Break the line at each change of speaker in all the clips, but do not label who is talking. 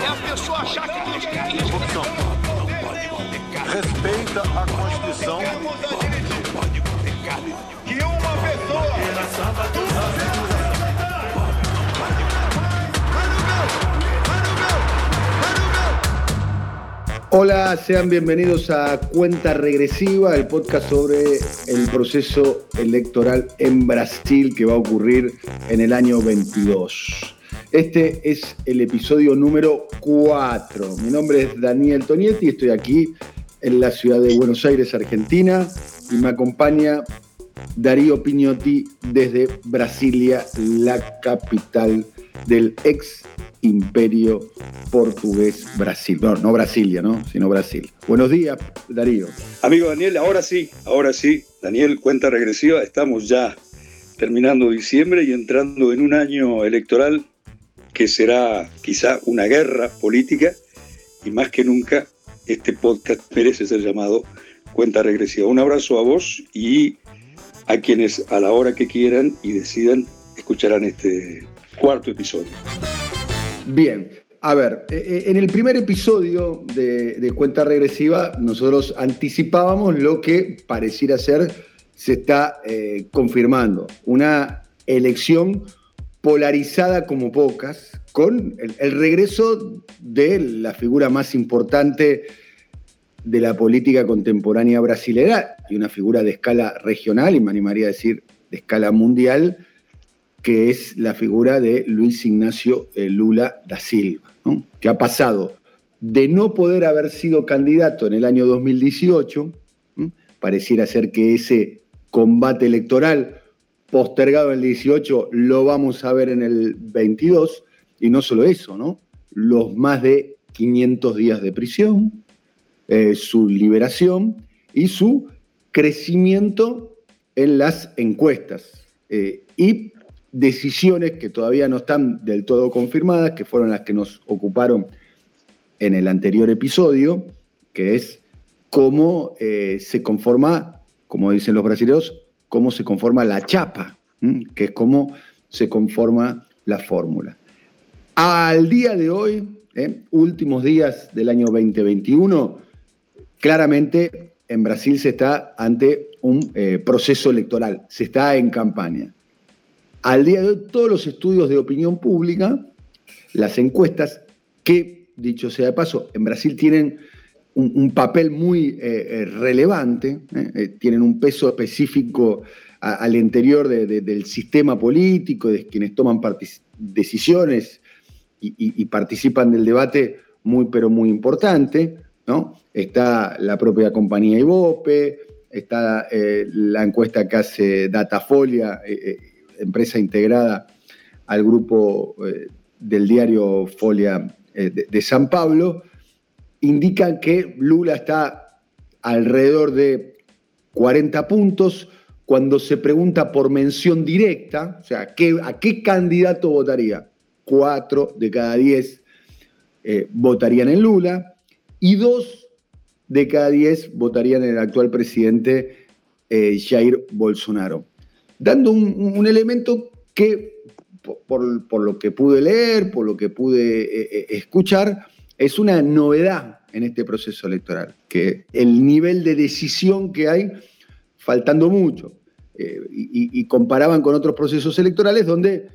É a pessoa achar que.
Corrupção. Respeita a Constituição.
que uma pessoa
Hola, sean bienvenidos a Cuenta Regresiva, el podcast sobre el proceso electoral en Brasil que va a ocurrir en el año 22. Este es el episodio número 4. Mi nombre es Daniel Tonietti y estoy aquí en la ciudad de Buenos Aires, Argentina, y me acompaña Darío Piñotti desde Brasilia, la capital del ex imperio portugués Brasil. No, no Brasilia, ¿no? Sino Brasil. Buenos días, Darío.
Amigo Daniel, ahora sí, ahora sí. Daniel, cuenta regresiva, estamos ya terminando diciembre y entrando en un año electoral que será quizá una guerra política y más que nunca este podcast merece ser llamado cuenta regresiva. Un abrazo a vos y a quienes a la hora que quieran y decidan escucharán este cuarto episodio.
Bien, a ver, eh, eh, en el primer episodio de, de Cuenta Regresiva nosotros anticipábamos lo que pareciera ser se está eh, confirmando, una elección polarizada como pocas, con el, regreso de la figura más importante de la política contemporánea brasilera y una figura de escala regional, y me animaría a decir de escala mundial, que es la figura de Luis Ignacio eh, Lula da Silva, que ha pasado de no poder haber sido candidato en el año 2018, ¿m? pareciera ser que ese combate electoral postergado el 18 lo vamos a ver en el 22, y no solo eso, ¿no? los más de 500 días de prisión, eh, su liberación y su crecimiento en las encuestas. Eh, y decisiones que todavía no están del todo confirmadas, que fueron las que nos ocuparon en el anterior episodio, que es cómo eh, se conforma, como dicen los brasileños, cómo se conforma la chapa, que es cómo se conforma la fórmula. Al día de hoy, ¿eh? últimos días del año 2021, claramente en Brasil se está ante un eh, proceso electoral, se está en campaña. Al día de hoy, todos los estudios de opinión pública, las encuestas, que, dicho sea de paso, en Brasil tienen un, papel muy eh, eh, relevante, ¿eh? Tienen un peso específico al interior de- de- del sistema político, de quienes toman decisiones y, participan del debate muy, pero muy importante, ¿no? Está la propia compañía Ibope, está la encuesta que hace Datafolia, empresa integrada al grupo del diario Folia de San Pablo, indican que Lula está alrededor de 40 puntos. Cuando se pregunta por mención directa, o sea, ¿qué- ¿a qué candidato votaría? Cuatro de cada diez eh, votarían en Lula y dos de cada diez votarían en el actual presidente eh, Jair Bolsonaro. Dando un, elemento que, por lo que pude leer, por lo que pude eh, eh, escuchar, es una novedad en este proceso electoral, que el nivel de decisión que hay, faltando mucho, eh, y, comparaban con otros procesos electorales donde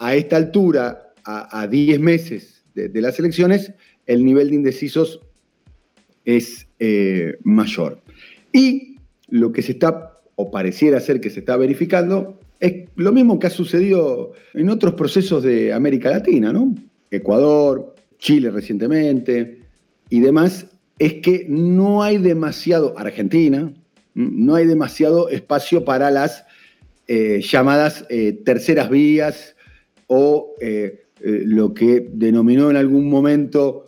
a esta altura, a, a 10 meses de, de las elecciones, el nivel de indecisos es eh, mayor. Y lo que se está, o pareciera ser que se está verificando, es lo mismo que ha sucedido en otros procesos de América Latina, ¿no? Ecuador, Chile recientemente y demás, es que no hay demasiado, Argentina, no hay demasiado espacio para las eh, llamadas eh, terceras vías o eh, lo que denominó en algún momento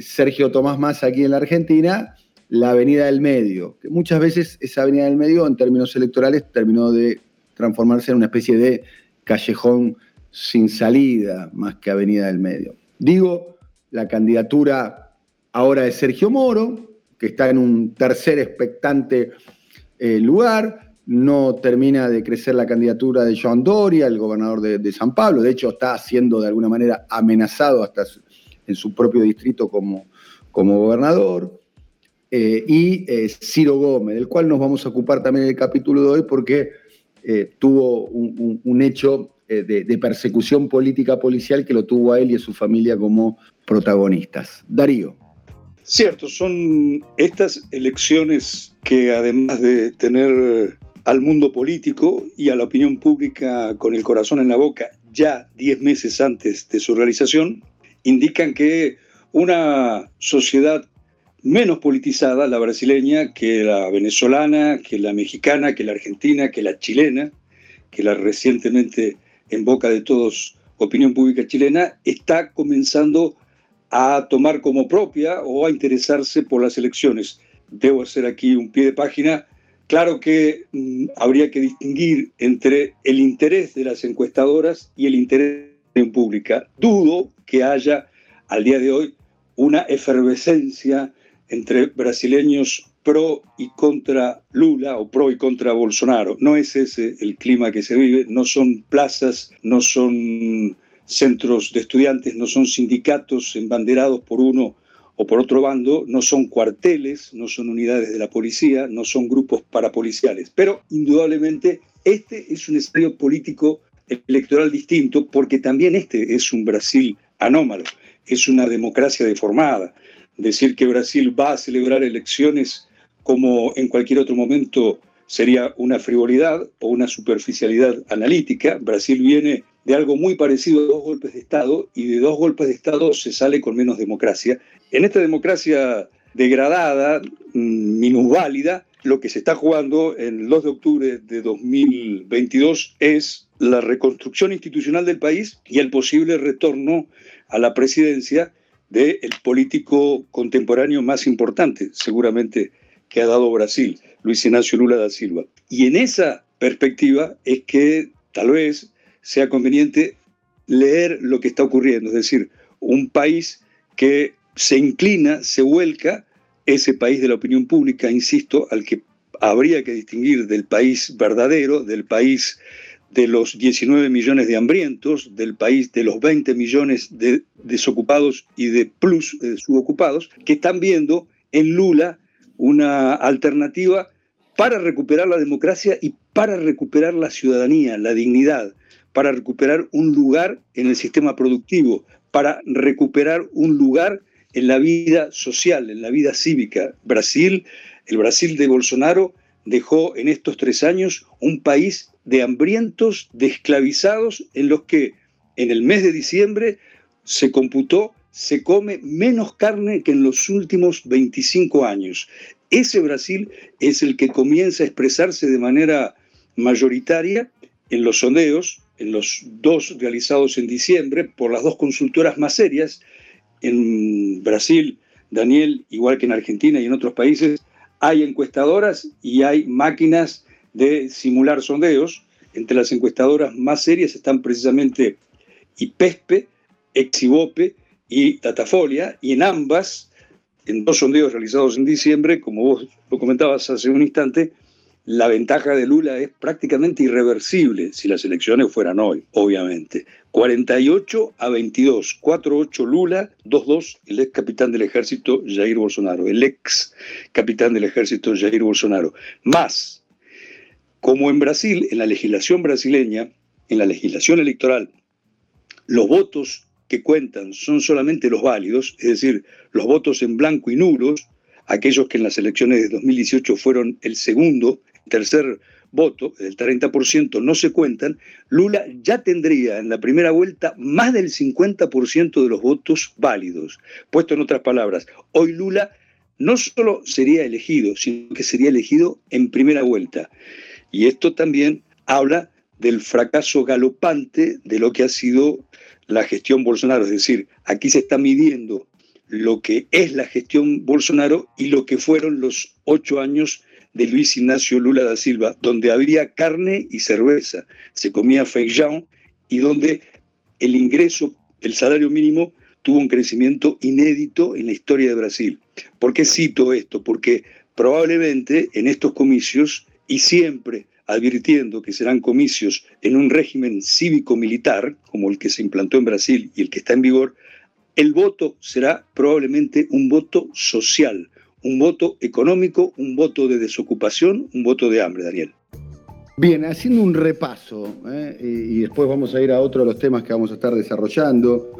Sergio Tomás Más aquí en la Argentina, la Avenida del Medio, que muchas veces esa Avenida del Medio en términos electorales terminó de transformarse en una especie de callejón sin salida más que Avenida del Medio. Digo, la candidatura ahora de Sergio Moro, que está en un tercer expectante eh, lugar, no termina de crecer la candidatura de Joan Doria, el gobernador de, San Pablo, de hecho está siendo de alguna manera amenazado hasta en su propio distrito como, como gobernador. Eh, y eh, Ciro Gómez, del cual nos vamos a ocupar también en el capítulo de hoy porque tuvo un, hecho de, persecución política policial que lo tuvo a él y a su familia como protagonistas. Darío.
Cierto, son estas elecciones que además de tener al mundo político y a la opinión pública con el corazón en la boca ya diez meses antes de su realización, indican que una sociedad menos politizada, la brasileña, que la venezolana, que la mexicana, que la argentina, que la chilena, que la recientemente en boca de todos opinión pública chilena, está comenzando a tomar como propia o a interesarse por las elecciones. Debo hacer aquí un pie de página. Claro que mm, habría que distinguir entre el interés de las encuestadoras y el interés de la pública. Dudo que haya al día de hoy una efervescencia entre brasileños pro y contra Lula o pro y contra Bolsonaro. No es ese el clima que se vive, no son plazas, no son centros de estudiantes, no son sindicatos embanderados por uno o por otro bando, no son cuarteles, no son unidades de la policía, no son grupos parapoliciales. Pero indudablemente este es un escenario político electoral distinto porque también este es un Brasil anómalo, es una democracia deformada decir que Brasil va a celebrar elecciones como en cualquier otro momento sería una frivolidad o una superficialidad analítica. Brasil viene de algo muy parecido a dos golpes de Estado y de dos golpes de Estado se sale con menos democracia. En esta democracia degradada, mm, minusválida, lo que se está jugando en el 2 de octubre de 2022 es la reconstrucción institucional del país y el posible retorno a la presidencia del político contemporáneo más importante, seguramente, que ha dado Brasil, Luis Ignacio Lula da Silva. Y en esa perspectiva es que tal vez sea conveniente leer lo que está ocurriendo, es decir, un país que se inclina, se vuelca, ese país de la opinión pública, insisto, al que habría que distinguir del país verdadero, del país de los 19 millones de hambrientos, del país de los 20 millones de desocupados y de plus de subocupados, que están viendo en Lula una alternativa para recuperar la democracia y para recuperar la ciudadanía, la dignidad, para recuperar un lugar en el sistema productivo, para recuperar un lugar en la vida social, en la vida cívica. Brasil, el Brasil de Bolsonaro, dejó en estos tres años un país de hambrientos, de esclavizados, en los que en el mes de diciembre se computó, se come menos carne que en los últimos 25 años. Ese Brasil es el que comienza a expresarse de manera mayoritaria en los sondeos, en los dos realizados en diciembre por las dos consultoras más serias. En Brasil, Daniel, igual que en Argentina y en otros países, hay encuestadoras y hay máquinas de simular sondeos. Entre las encuestadoras más serias están precisamente IPESPE, Exibope y Datafolia, y en ambas, en dos sondeos realizados en diciembre, como vos lo comentabas hace un instante, la ventaja de Lula es prácticamente irreversible si las elecciones fueran hoy, obviamente. 48 a 22, 4-8 Lula, 2-2 el ex capitán del ejército Jair Bolsonaro, el ex capitán del ejército Jair Bolsonaro. Más, como en Brasil, en la legislación brasileña, en la legislación electoral, los votos que cuentan son solamente los válidos, es decir, los votos en blanco y nulos, aquellos que en las elecciones de 2018 fueron el segundo tercer voto, el 30%, no se cuentan, Lula ya tendría en la primera vuelta más del 50% de los votos válidos. Puesto en otras palabras, hoy Lula no solo sería elegido, sino que sería elegido en primera vuelta. Y esto también habla del fracaso galopante de lo que ha sido la gestión Bolsonaro. Es decir, aquí se está midiendo lo que es la gestión Bolsonaro y lo que fueron los ocho años de Luis Ignacio Lula da Silva, donde había carne y cerveza, se comía feijão y donde el ingreso, el salario mínimo, tuvo un crecimiento inédito en la historia de Brasil. ¿Por qué cito esto? Porque probablemente en estos comicios, y siempre advirtiendo que serán comicios en un régimen cívico-militar, como el que se implantó en Brasil y el que está en vigor, el voto será probablemente un voto social, un voto económico, un voto de desocupación, un voto de hambre, Daniel.
Bien, haciendo un repaso, ¿eh? y después vamos a ir a otro de los temas que vamos a estar desarrollando,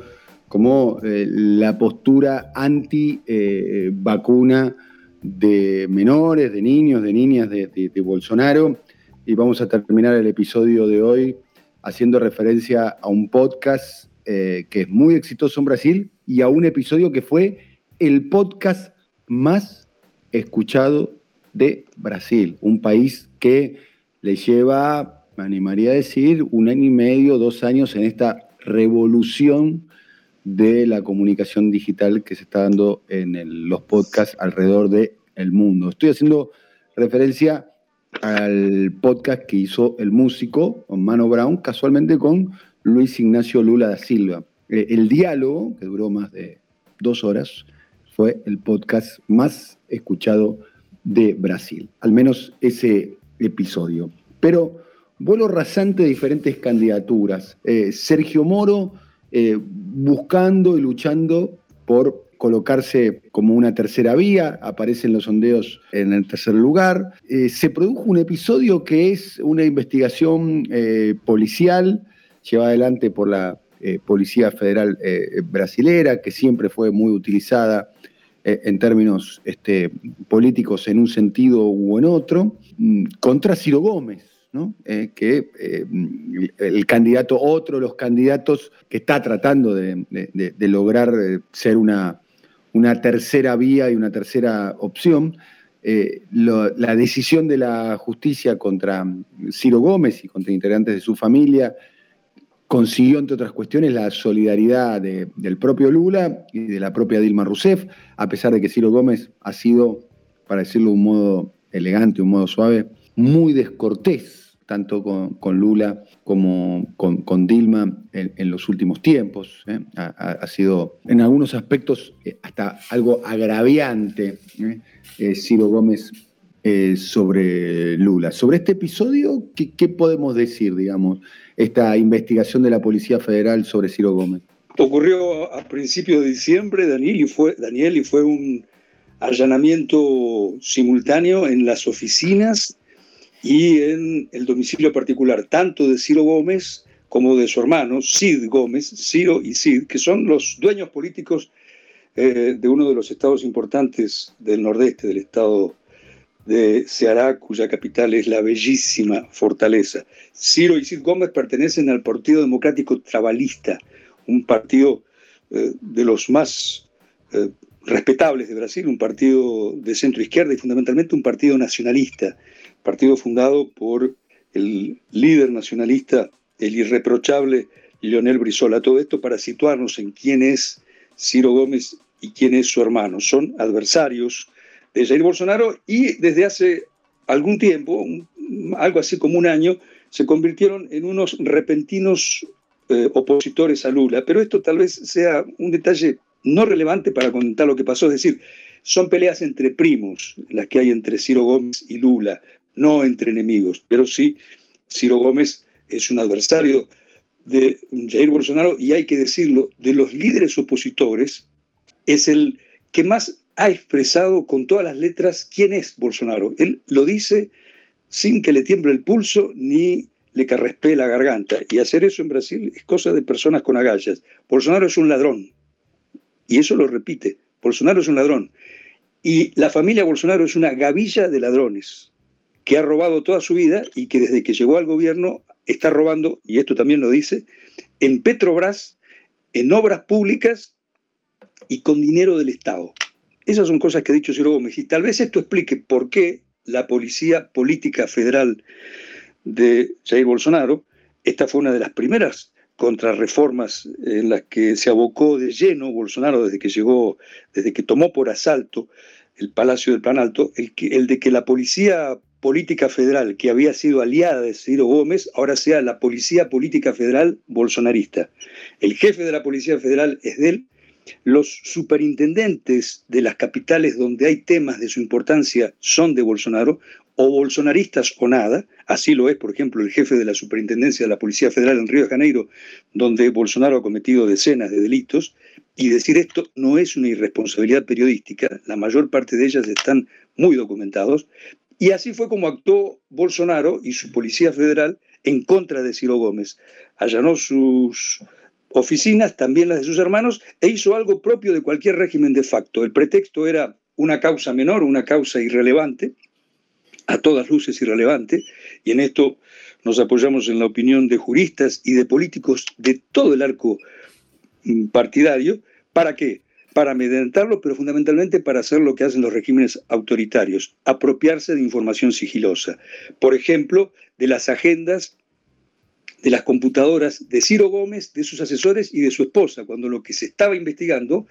como eh, la postura anti-vacuna de menores, de niños, de niñas de, Bolsonaro, y vamos a terminar el episodio de hoy haciendo referencia a un podcast eh, que es muy exitoso en Brasil y a un episodio que fue el podcast más escuchado de Brasil, un país que le lleva, me animaría a decir, un año y medio, dos años en esta revolución de la comunicación digital que se está dando en los podcasts alrededor del mundo. Estoy haciendo referencia al podcast que hizo el músico Mano Brown, casualmente con Luis Ignacio Lula da Silva. Eh, el diálogo, que duró más de dos horas, fue el podcast más escuchado de Brasil, al menos ese episodio. Pero vuelo rasante de diferentes candidaturas. Eh, Sergio Moro eh, buscando y luchando por colocarse como una tercera vía, aparecen los sondeos en el tercer lugar. Eh, se produjo un episodio que es una investigación policial llevada adelante por la Policía Federal Brasilera, que siempre fue muy utilizada eh, en términos este, políticos en un sentido u en otro, mm, contra Ciro Gómez, eh, que eh, el candidato, otro de los candidatos que está tratando de, lograr ser una, una, tercera vía y una tercera opción, la decisión de la justicia contra Ciro Gómez y contra integrantes de su familia consiguió, entre otras cuestiones, la solidaridad del propio Lula y de la propia Dilma Rousseff, a pesar de que Ciro Gómez ha sido, para decirlo de un modo elegante, un modo suave, muy descortés tanto con, Lula como con, Dilma en, los últimos tiempos. ¿eh? Ha, sido en algunos aspectos eh, hasta algo agraviante ¿eh? Ciro Gómez sobre Lula. Sobre este episodio, ¿qué, ¿qué podemos decir, digamos? esta investigación de la Policía Federal sobre Ciro Gómez?
Ocurrió a principios de diciembre, Daniel, y fue, Daniel, y fue un allanamiento simultáneo en las oficinas y en el domicilio particular, tanto de Ciro Gómez como de su hermano, Cid Gómez, Ciro y Cid, que son los dueños políticos eh, de uno de los estados importantes del nordeste, del estado de Ceará, cuya capital es la bellísima Fortaleza. Ciro y Cid Gómez pertenecen al Partido Democrático Trabalista, un partido eh, de los más eh, respetables de Brasil, un partido de centro izquierda y fundamentalmente un partido nacionalista, partido fundado por el líder nacionalista, el irreprochable Lionel Brizola. Todo esto para situarnos en quién es Ciro Gómez y quién es su hermano. Son adversarios de Jair Bolsonaro y desde hace algún tiempo, algo así como un año, se convirtieron en unos repentinos eh, opositores a Lula. Pero esto tal vez sea un detalle no relevante para contar lo que pasó, es decir, son peleas entre primos las que hay entre Ciro Gómez y Lula, no entre enemigos, pero sí Ciro Gómez es un adversario de Jair Bolsonaro y hay que decirlo, de los líderes opositores, es el que más ha expresado con todas las letras quién es Bolsonaro. Él lo dice sin que le tiemble el pulso ni le carrespee la garganta. Y hacer eso en Brasil es cosa de personas con agallas. Bolsonaro es un ladrón. Y eso lo repite. Bolsonaro es un ladrón. Y la familia Bolsonaro es una gavilla de ladrones que ha robado toda su vida y que desde que llegó al gobierno está robando, y esto también lo dice, en Petrobras, en obras públicas y con dinero del Estado. Esas son cosas que ha dicho Ciro Gómez y tal vez esto explique por qué la Policía Política Federal de Jair Bolsonaro, esta fue una de las primeras contrarreformas en las que se abocó de lleno Bolsonaro desde que llegó, desde que tomó por asalto el Palacio del Planalto, el, el de que la policía política federal que había sido aliada de Ciro Gómez ahora sea la policía política federal bolsonarista. El jefe de la policía federal es de él. Los superintendentes de las capitales donde hay temas de su importancia son de Bolsonaro, o bolsonaristas o nada. Así lo es, por ejemplo, el jefe de la Superintendencia de la Policía Federal en Río de Janeiro, donde Bolsonaro ha cometido decenas de delitos. Y decir esto no es una irresponsabilidad periodística, la mayor parte de ellas están muy documentados. Y así fue como actuó Bolsonaro y su Policía Federal en contra de Ciro Gómez. Allanó sus oficinas, también las de sus hermanos, e hizo algo propio de cualquier régimen de facto. El pretexto era una causa menor, una causa irrelevante, a todas luces irrelevante, y en esto nos apoyamos en la opinión de juristas y de políticos de todo el arco mm, partidario. ¿Para qué? Para amedrentarlo, pero fundamentalmente para hacer lo que hacen los regímenes autoritarios, apropiarse de información sigilosa. Por ejemplo, de las agendas de las computadoras de Ciro Gómez, de sus asesores y de su esposa, cuando lo que se estaba investigando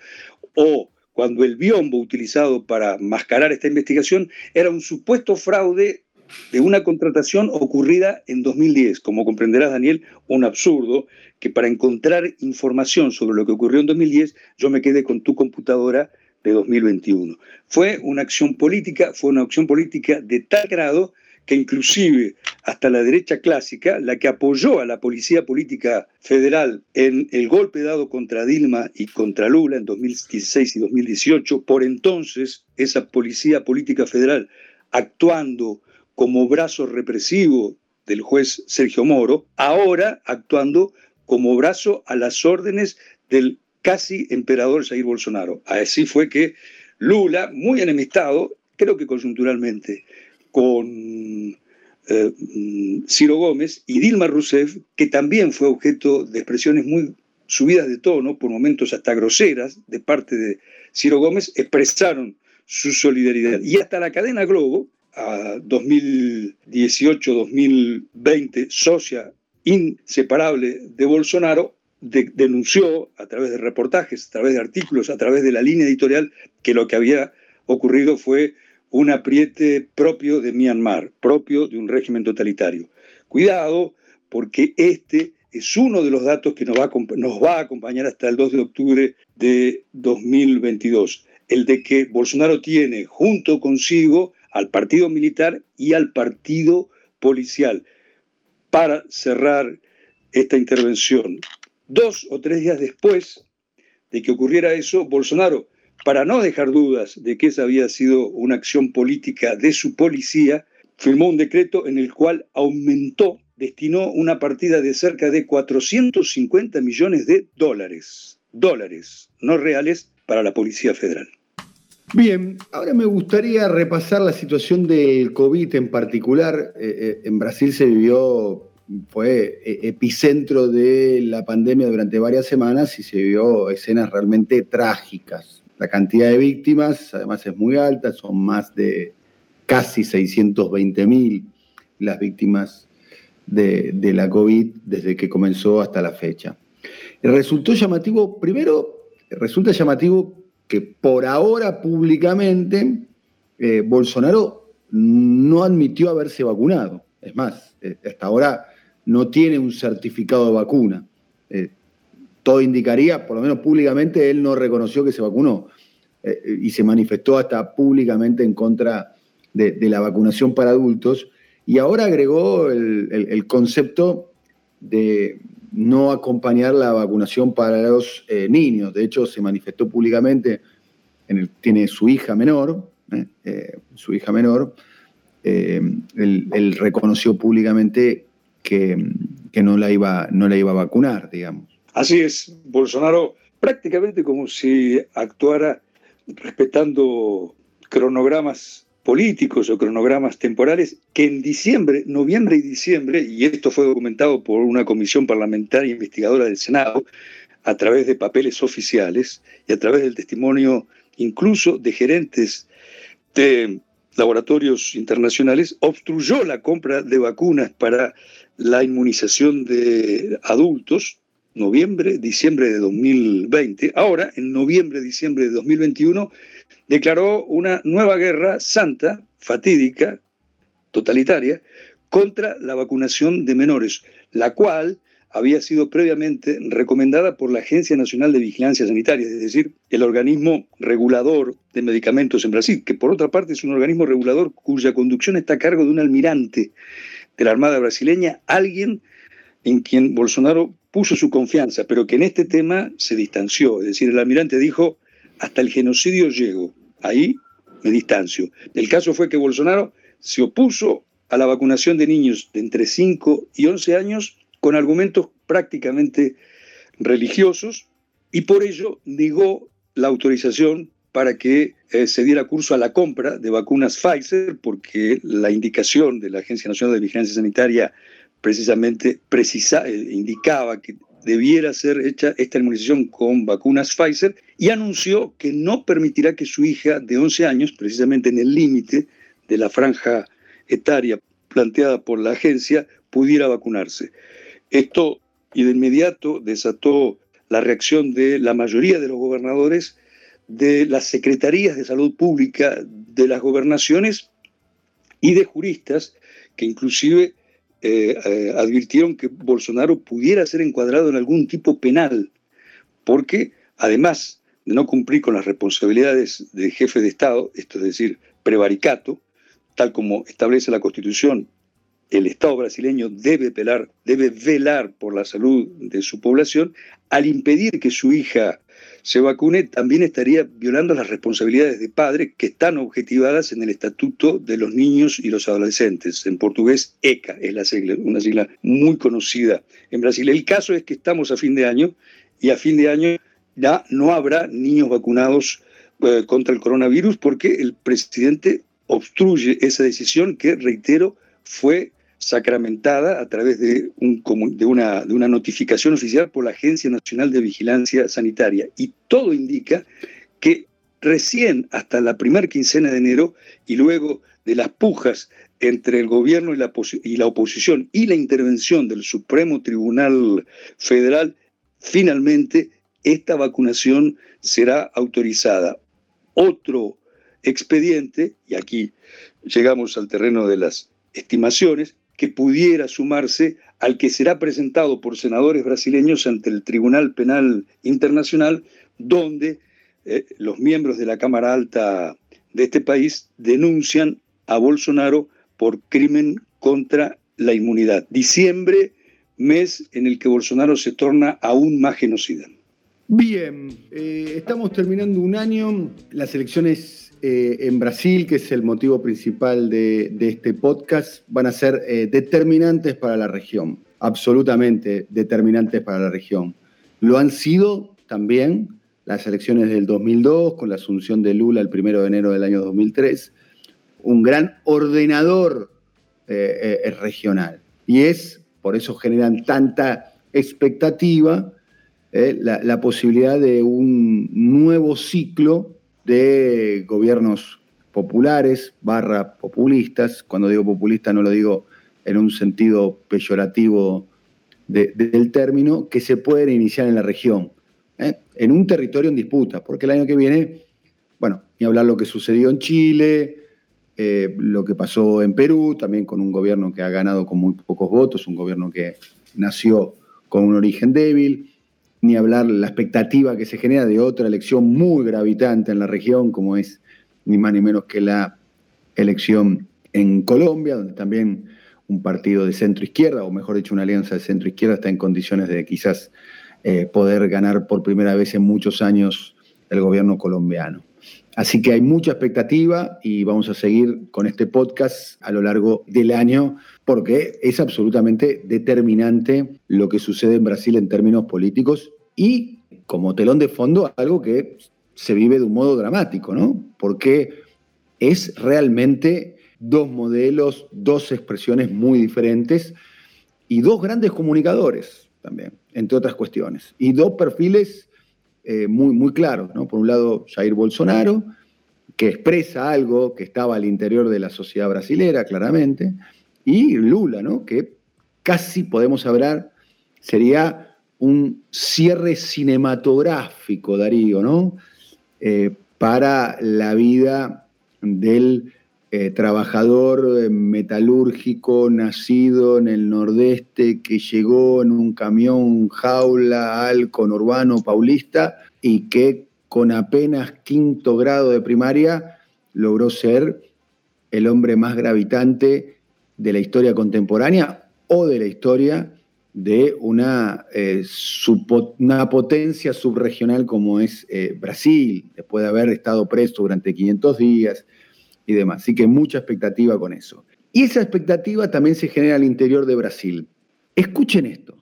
o cuando el biombo utilizado para mascarar esta investigación era un supuesto fraude de una contratación ocurrida en 2010. Como comprenderás, Daniel, un absurdo que para encontrar información sobre lo que ocurrió en 2010 yo me quedé con tu computadora de 2021. Fue una acción política, fue una acción política de tal grado que inclusive hasta la derecha clásica, la que apoyó a la policía política federal en el golpe dado contra Dilma y contra Lula en 2016 y 2018, por entonces esa policía política federal actuando como brazo represivo del juez Sergio Moro, ahora actuando como brazo a las órdenes del casi emperador Jair Bolsonaro. Así fue que Lula, muy enemistado, creo que coyunturalmente, con eh, mm, Ciro Gómez y Dilma Rousseff, que también fue objeto de expresiones muy subidas de tono, por momentos hasta groseras, de parte de Ciro Gómez, expresaron su solidaridad. Y hasta la cadena Globo, a 2018-2020, socia inseparable de Bolsonaro, denunció a través de reportajes, a través de artículos, a través de la línea editorial, que lo que había ocurrido fue un apriete propio de Myanmar, propio de un régimen totalitario. Cuidado, porque este es uno de los datos que nos va, a, nos va a acompañar hasta el 2 de octubre de 2022, el de que Bolsonaro tiene junto consigo al partido militar y al partido policial. Para cerrar esta intervención, dos o tres días después de que ocurriera eso, Bolsonaro para no dejar dudas de que esa había sido una acción política de su policía, firmó un decreto en el cual aumentó, destinó una partida de cerca de 450 millones de dólares, dólares, no reales, para la Policía Federal.
Bien, ahora me gustaría repasar la situación del COVID en particular. Eh, eh, en Brasil se vivió, fue eh, epicentro de la pandemia durante varias semanas y se vio escenas realmente trágicas. La cantidad de víctimas, además, es muy alta, son más de casi 620 mil las víctimas de, la COVID desde que comenzó hasta la fecha. Resultó llamativo, primero, resulta llamativo que por ahora públicamente eh, Bolsonaro no admitió haberse vacunado. Es más, eh, hasta ahora no tiene un certificado de vacuna. Eh, todo indicaría, por lo menos públicamente, él no reconoció que se vacunó y se manifestó hasta públicamente en contra de, la vacunación para adultos. Y ahora agregó el, concepto de no acompañar la vacunación para los eh, niños. De hecho, se manifestó públicamente, en el, tiene su hija menor, eh, su hija menor, él, reconoció públicamente que, que, no, la iba, no la iba a vacunar, digamos.
Así es, Bolsonaro prácticamente como si actuara respetando cronogramas políticos o cronogramas temporales que en diciembre, noviembre y diciembre, y esto fue documentado por una comisión parlamentaria investigadora del Senado, a través de papeles oficiales y a través del testimonio incluso de gerentes de laboratorios internacionales, obstruyó la compra de vacunas para la inmunización de adultos noviembre, diciembre de 2020. Ahora, en noviembre, diciembre de 2021, declaró una nueva guerra santa, fatídica, totalitaria, contra la vacunación de menores, la cual había sido previamente recomendada por la Agencia Nacional de Vigilancia Sanitaria, es decir, el organismo regulador de medicamentos en Brasil, que por otra parte es un organismo regulador cuya conducción está a cargo de un almirante de la Armada brasileña, alguien en quien Bolsonaro puso su confianza, pero que en este tema se distanció. Es decir, el almirante dijo, hasta el genocidio llego, ahí me distancio. El caso fue que Bolsonaro se opuso a la vacunación de niños de entre 5 y 11 años con argumentos prácticamente religiosos y por ello negó la autorización para que eh, se diera curso a la compra de vacunas Pfizer, porque la indicación de la Agencia Nacional de Vigilancia Sanitaria precisamente precisa, eh, indicaba que debiera ser hecha esta inmunización con vacunas Pfizer y anunció que no permitirá que su hija de 11 años, precisamente en el límite de la franja etaria planteada por la agencia, pudiera vacunarse. Esto y de inmediato desató la reacción de la mayoría de los gobernadores de las secretarías de salud pública de las gobernaciones y de juristas que inclusive eh, eh, advirtieron que Bolsonaro pudiera ser encuadrado en algún tipo penal, porque además de no cumplir con las responsabilidades de jefe de Estado, esto es decir, prevaricato, tal como establece la Constitución, el Estado brasileño debe debe velar por la salud de su población, al impedir que su hija se vacune, también estaría violando las responsabilidades de padre que están objetivadas en el Estatuto de los Niños y los Adolescentes. En portugués, ECA es la sigla, una sigla muy conocida en Brasil. El caso es que estamos a fin de año y a fin de año ya no habrá niños vacunados eh, contra el coronavirus porque el presidente obstruye esa decisión que, reitero, fue sacramentada a través de, un, de, una, notificación oficial por la Agencia Nacional de Vigilancia Sanitaria. Y todo indica que recién hasta la primera quincena de enero y luego de las pujas entre el gobierno y la oposición y la intervención del Supremo Tribunal Federal, finalmente esta vacunación será autorizada. Otro expediente, y aquí llegamos al terreno de las estimaciones, que pudiera sumarse al que será presentado por senadores brasileños ante el Tribunal Penal Internacional, donde eh, los miembros de la Cámara Alta de este país denuncian a Bolsonaro por crimen contra la inmunidad. Diciembre, mes en el que Bolsonaro se torna aún más genocida.
Bien, eh, estamos terminando un año, las elecciones eh, en Brasil, que es el motivo principal de, este podcast, van a ser eh, determinantes para la región, absolutamente determinantes para la región. Lo han sido también las elecciones del 2002, con la asunción de Lula el 1 de enero del año 2003, un gran ordenador eh, regional. Y es, por eso generan tanta expectativa, la posibilidad de un nuevo ciclo de gobiernos populares barra populistas. Cuando digo populista no lo digo en un sentido peyorativo del término, que se pueden iniciar en la región, ¿eh? en un territorio en disputa, porque el año que viene, bueno, ni hablar lo que sucedió en Chile, eh, lo que pasó en Perú, también con un gobierno que ha ganado con muy pocos votos, un gobierno que nació con un origen débil, ni hablar la expectativa que se genera de otra elección muy gravitante en la región, como es ni más ni menos que la elección en Colombia, donde también un partido de centro izquierda, o mejor dicho, una alianza de centro izquierda, está en condiciones de quizás eh, poder ganar por primera vez en muchos años el gobierno colombiano. Así que hay mucha expectativa y vamos a seguir con este podcast a lo largo del año porque es absolutamente determinante lo que sucede en Brasil en términos políticos y como telón de fondo algo que se vive de un modo dramático, ¿no? Porque es realmente dos modelos, dos expresiones muy diferentes y dos grandes comunicadores también, entre otras cuestiones, y dos perfiles eh, muy, muy claros, ¿no? Por un lado, Jair Bolsonaro, que expresa algo que estaba al interior de la sociedad brasilera, claramente, y Lula, ¿no? Que casi podemos hablar, sería un cierre cinematográfico, Darío, ¿no? Eh, para la vida del eh, trabajador eh, metalúrgico nacido en el nordeste que llegó en un camión jaula al conurbano paulista y que con apenas quinto grado de primaria logró ser el hombre más gravitante de la historia contemporánea o de la historia de una, eh, una potencia subregional como es eh, Brasil, después de haber estado preso durante 500 días y demás. Así que mucha expectativa con eso. Y esa expectativa también se genera al interior de Brasil. Escuchen esto.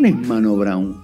¿Quién es Mano Brown?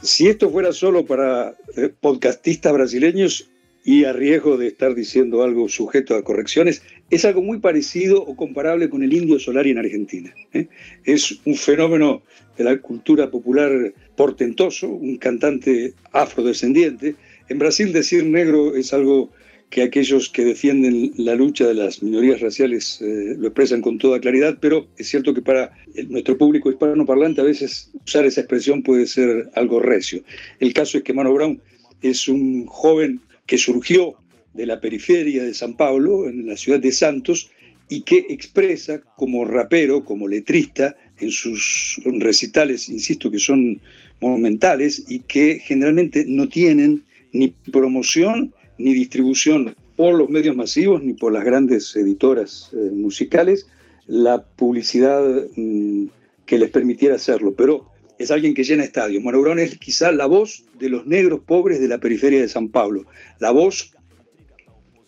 Si esto fuera solo para eh, podcastistas brasileños y a riesgo de estar diciendo algo sujeto a correcciones, es algo muy parecido o comparable con el indio Solari en Argentina. ¿eh? Es un fenómeno de la cultura popular portentoso, un cantante afrodescendiente. En Brasil decir negro es algo que aquellos que defienden la lucha de las minorías raciales eh, lo expresan con toda claridad, pero es cierto que para nuestro público hispanoparlante a veces usar esa expresión puede ser algo recio. El caso es que Mano Brown es un joven que surgió de la periferia de San Pablo, en la ciudad de Santos, y que expresa como rapero, como letrista, en sus recitales, insisto, que son monumentales y que generalmente no tienen ni promoción ni distribución por los medios masivos ni por las grandes editoras eh, musicales la publicidad mm, que les permitiera hacerlo, pero es alguien que llena estadios. Mano Brown es quizá la voz de los negros pobres de la periferia de San Pablo, la voz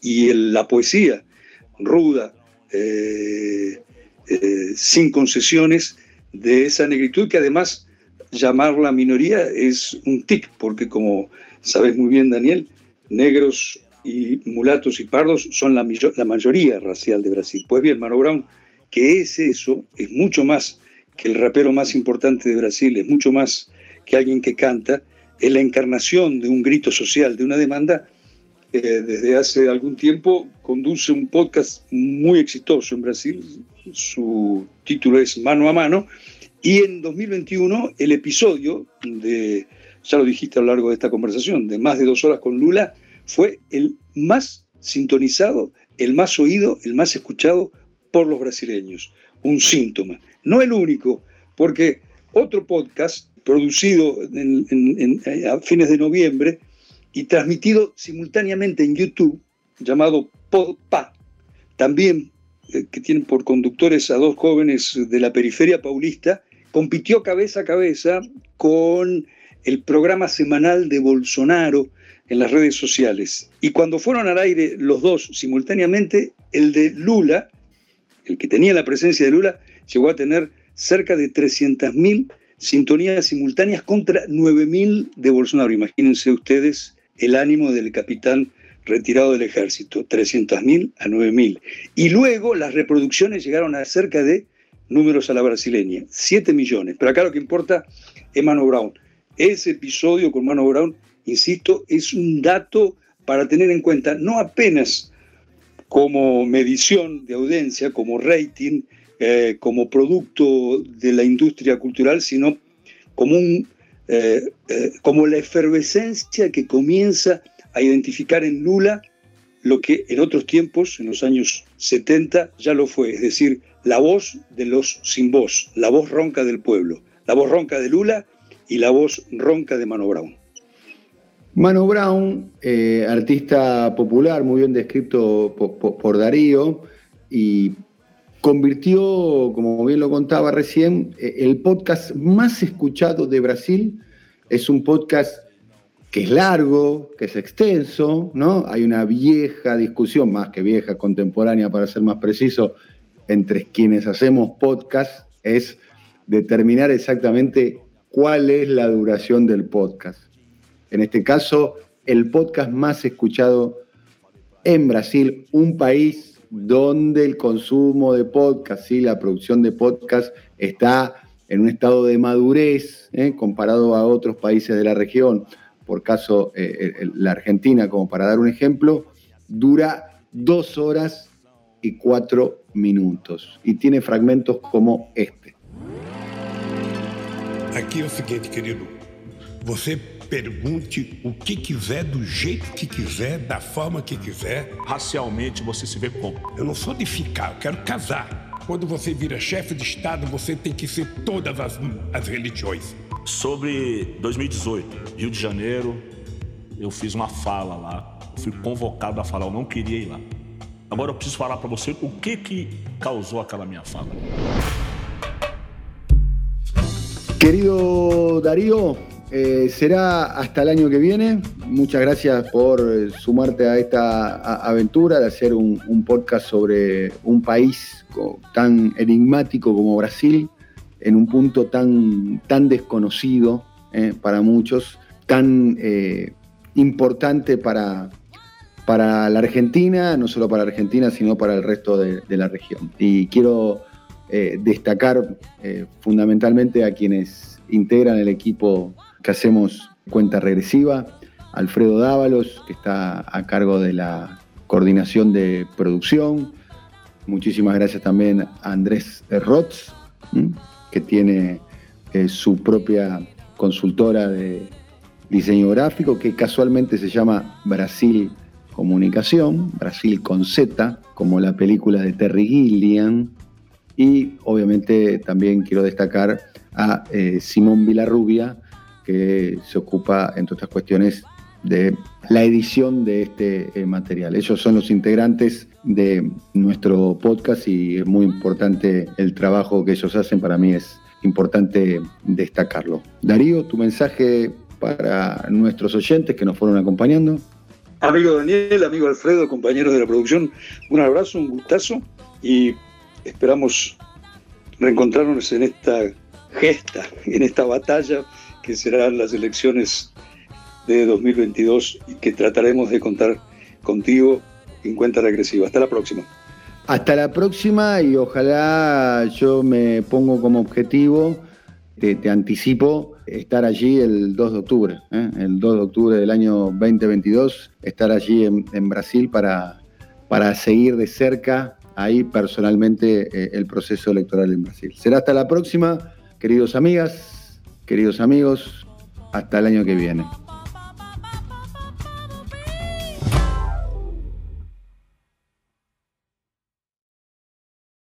y la poesía ruda, eh, eh, sin concesiones de esa negritud que además llamarla minoría es un tic, porque como sabes muy bien Daniel, negros y mulatos y pardos son la, la mayoría racial de Brasil. Pues bien, Mano Brown, que es eso, es mucho más que el rapero más importante de Brasil, es mucho más que alguien que canta, es la encarnación de un grito social, de una demanda. Eh, desde hace algún tiempo conduce un podcast muy exitoso en Brasil, su título es Mano a Mano, y en 2021 el episodio de ya lo dijiste a lo largo de esta conversación, de más de dos horas con Lula, fue el más sintonizado, el más oído, el más escuchado por los brasileños. Un síntoma. No el único, porque otro podcast producido a fines de noviembre y transmitido simultáneamente en YouTube, llamado Podpa, también eh, que tiene por conductores a dos jóvenes de la periferia paulista, compitió cabeza a cabeza con el programa semanal de Bolsonaro en las redes sociales. Y cuando fueron al aire los dos simultáneamente, el de Lula, el que tenía la presencia de Lula, llegó a tener cerca de 300.000 sintonías simultáneas contra 9.000 de Bolsonaro. Imagínense ustedes el ánimo del capitán retirado del ejército, 300.000 a 9.000. Y luego las reproducciones llegaron a cerca de números a la brasileña, 7 millones. Pero acá lo que importa es Mano Brown. Ese episodio con Mano Brown, insisto, es un dato para tener en cuenta, no apenas como medición de audiencia, como rating, eh, como producto de la industria cultural, sino como, eh, eh, como la efervescencia que comienza a identificar en Lula lo que en otros tiempos, en los años 70, ya lo fue, es decir, la voz de los sin voz, la voz ronca del pueblo, la voz ronca de Lula y la voz ronca de Mano Brown.
Mano Brown, eh, artista popular, muy bien descrito por, Darío, y convirtió, como bien lo contaba recién, eh, el podcast más escuchado de Brasil. Es un podcast que es largo, que es extenso, ¿no? Hay una vieja discusión, más que vieja, contemporánea para ser más preciso, entre quienes hacemos podcast, es determinar exactamente cuál es la duración del podcast. En este caso, el podcast más escuchado en Brasil, un país donde el consumo de podcast y la producción de podcast está en un estado de madurez ¿eh? comparado a otros países de la región, por caso eh, la Argentina, como para dar un ejemplo, dura dos horas y cuatro minutos y tiene fragmentos como este.
Aqui é o seguinte, querido. Você pergunte o que quiser, do jeito que quiser, da forma que quiser.
Racialmente, você se vê como?
Eu não sou de ficar, eu quero casar. Quando você vira chefe de Estado, você tem que ser todas as, as religiões.
Sobre 2018, Rio de Janeiro, eu fiz uma fala lá. Eu fui convocado a falar, eu não queria ir lá. Agora eu preciso falar para você o que que causou aquela minha fala.
Querido Darío, eh, será hasta el año que viene. Muchas gracias por eh, sumarte a esta aventura de hacer un, podcast sobre un país tan enigmático como Brasil, en un punto tan, tan desconocido eh, para muchos, tan importante para, para la Argentina, no solo para Argentina, sino para el resto de la región. Y quiero eh, destacar eh, fundamentalmente a quienes integran el equipo que hacemos cuenta regresiva, Alfredo Dávalos, que está a cargo de la coordinación de producción, muchísimas gracias también a Andrés Rotz, que tiene eh, su propia consultora de diseño gráfico, que casualmente se llama Brasil Comunicación, Brasil con Z, como la película de Terry Gilliam, y obviamente también quiero destacar a eh, Simón Vilarrubia, que se ocupa, entre otras cuestiones, de la edición de este eh, material. Ellos son los integrantes de nuestro podcast y es muy importante el trabajo que ellos hacen. Para mí es importante destacarlo. Darío, tu mensaje para nuestros oyentes que nos fueron acompañando.
Amigo Daniel, amigo Alfredo, compañeros de la producción, un abrazo, un gustazo y esperamos reencontrarnos en esta gesta, en esta batalla que serán las elecciones de 2022 y que trataremos de contar contigo en cuenta regresiva. Hasta la próxima.
Hasta la próxima y ojalá yo me pongo como objetivo, te, anticipo, estar allí el 2 de octubre, ¿eh? el 2 de octubre del año 2022, estar allí en, en Brasil para, para seguir de cerca ahí personalmente eh, el proceso electoral en Brasil. Será hasta la próxima, queridos amigas, queridos amigos, hasta el año que viene.